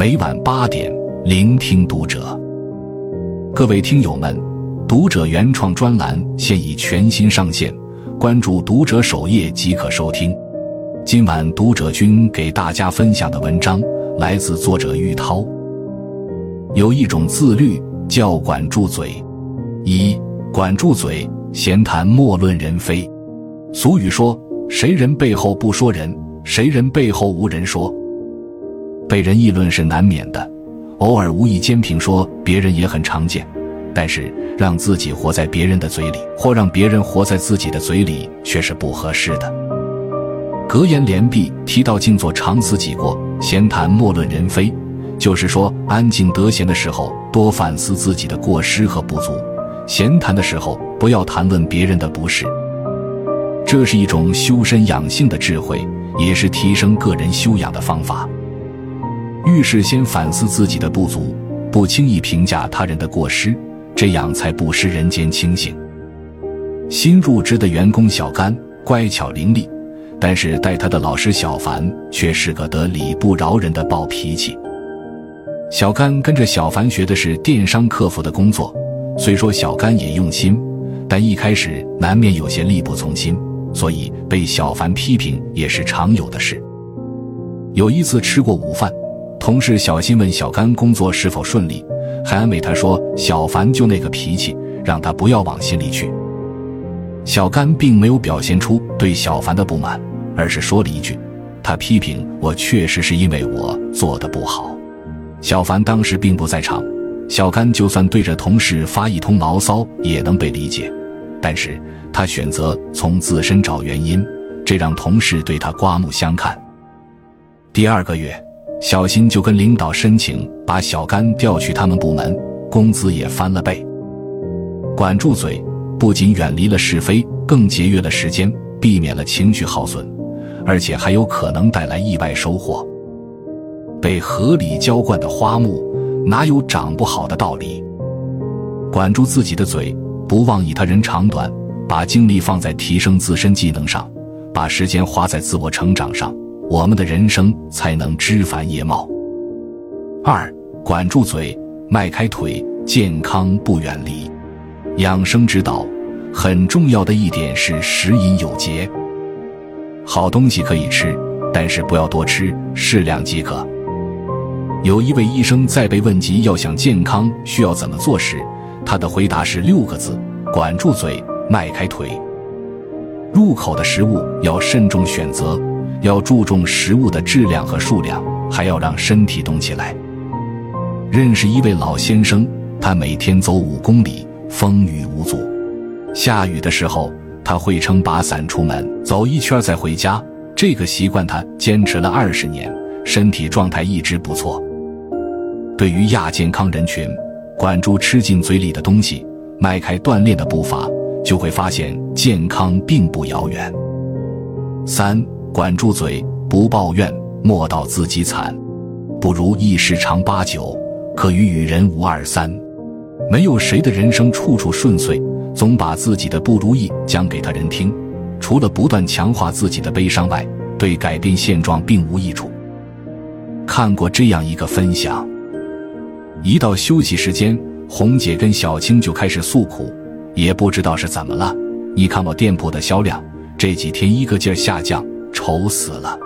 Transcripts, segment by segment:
每晚八点，聆听读者。各位听友们，读者原创专栏现已全新上线，关注读者首页即可收听。今晚读者君给大家分享的文章来自作者玉涛。有一种自律叫管住嘴，一管住嘴，闲谈莫论人非。俗语说：“谁人背后不说人，谁人背后无人说。”被人议论是难免的，偶尔无意间评说别人也很常见。但是让自己活在别人的嘴里，或让别人活在自己的嘴里，却是不合适的。格言联璧提到：“静坐常思己过，闲谈莫论人非。”就是说，安静得闲的时候，多反思自己的过失和不足；闲谈的时候，不要谈论别人的不是。这是一种修身养性的智慧，也是提升个人修养的方法。遇事先反思自己的不足，不轻易评价他人的过失，这样才不失人间清醒。新入职的员工小甘乖巧伶俐，但是带他的老师小凡却是个得理不饶人的暴脾气。小甘跟着小凡学的是电商客服的工作，虽说小甘也用心，但一开始难免有些力不从心，所以被小凡批评也是常有的事。有一次吃过午饭。同事小心问小甘工作是否顺利，还安慰他说：“小凡就那个脾气，让他不要往心里去。”小甘并没有表现出对小凡的不满，而是说了一句：“他批评我，确实是因为我做的不好。”小凡当时并不在场，小甘就算对着同事发一通牢骚也能被理解，但是他选择从自身找原因，这让同事对他刮目相看。第二个月。小新就跟领导申请把小甘调去他们部门，工资也翻了倍。管住嘴，不仅远离了是非，更节约了时间，避免了情绪耗损，而且还有可能带来意外收获。被合理浇灌的花木，哪有长不好的道理？管住自己的嘴，不妄以他人长短，把精力放在提升自身技能上，把时间花在自我成长上。我们的人生才能枝繁叶茂。二，管住嘴，迈开腿，健康不远离。养生之道，很重要的一点是食饮有节。好东西可以吃，但是不要多吃，适量即可。有一位医生在被问及要想健康需要怎么做时，他的回答是六个字：管住嘴，迈开腿。入口的食物要慎重选择。要注重食物的质量和数量，还要让身体动起来。认识一位老先生，他每天走五公里，风雨无阻。下雨的时候，他会撑把伞出门，走一圈再回家。这个习惯他坚持了二十年，身体状态一直不错。对于亚健康人群，管住吃进嘴里的东西，迈开锻炼的步伐，就会发现健康并不遥远。三。管住嘴，不抱怨，莫道自己惨，不如意事常八九，可与与人无二三。没有谁的人生处处顺遂，总把自己的不如意讲给他人听，除了不断强化自己的悲伤外，对改变现状并无益处。看过这样一个分享：一到休息时间，红姐跟小青就开始诉苦，也不知道是怎么了。你看我店铺的销量这几天一个劲儿下降。愁死了！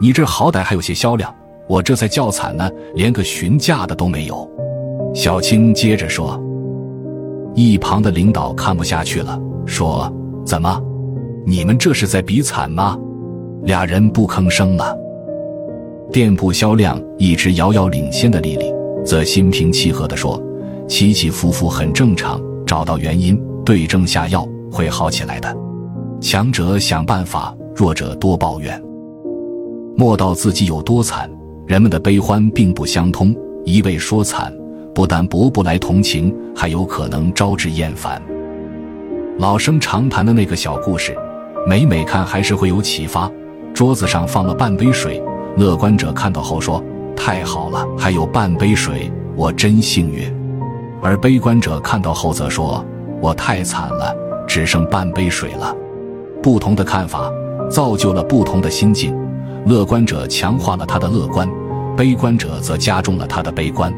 你这好歹还有些销量，我这才叫惨呢，连个询价的都没有。小青接着说。一旁的领导看不下去了，说：“怎么，你们这是在比惨吗？”俩人不吭声了。店铺销量一直遥遥领先的丽丽，则心平气和地说：“起起伏伏很正常，找到原因，对症下药，会好起来的。强者想办法。”弱者多抱怨，莫道自己有多惨。人们的悲欢并不相通，一味说惨，不但博不来同情，还有可能招致厌烦。老生常谈的那个小故事，每每看还是会有启发。桌子上放了半杯水，乐观者看到后说：“太好了，还有半杯水，我真幸运。”而悲观者看到后则说：“我太惨了，只剩半杯水了。”不同的看法。造就了不同的心境，乐观者强化了他的乐观，悲观者则加重了他的悲观。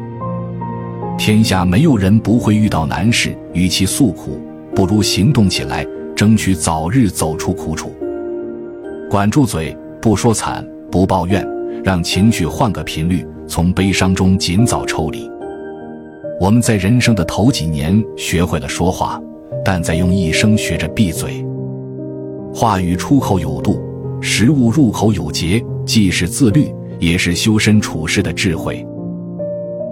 天下没有人不会遇到难事，与其诉苦，不如行动起来，争取早日走出苦楚。管住嘴，不说惨，不抱怨，让情绪换个频率，从悲伤中尽早抽离。我们在人生的头几年学会了说话，但在用一生学着闭嘴。话语出口有度，食物入口有节，既是自律，也是修身处世的智慧。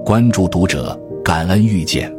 关注读者。感恩遇见。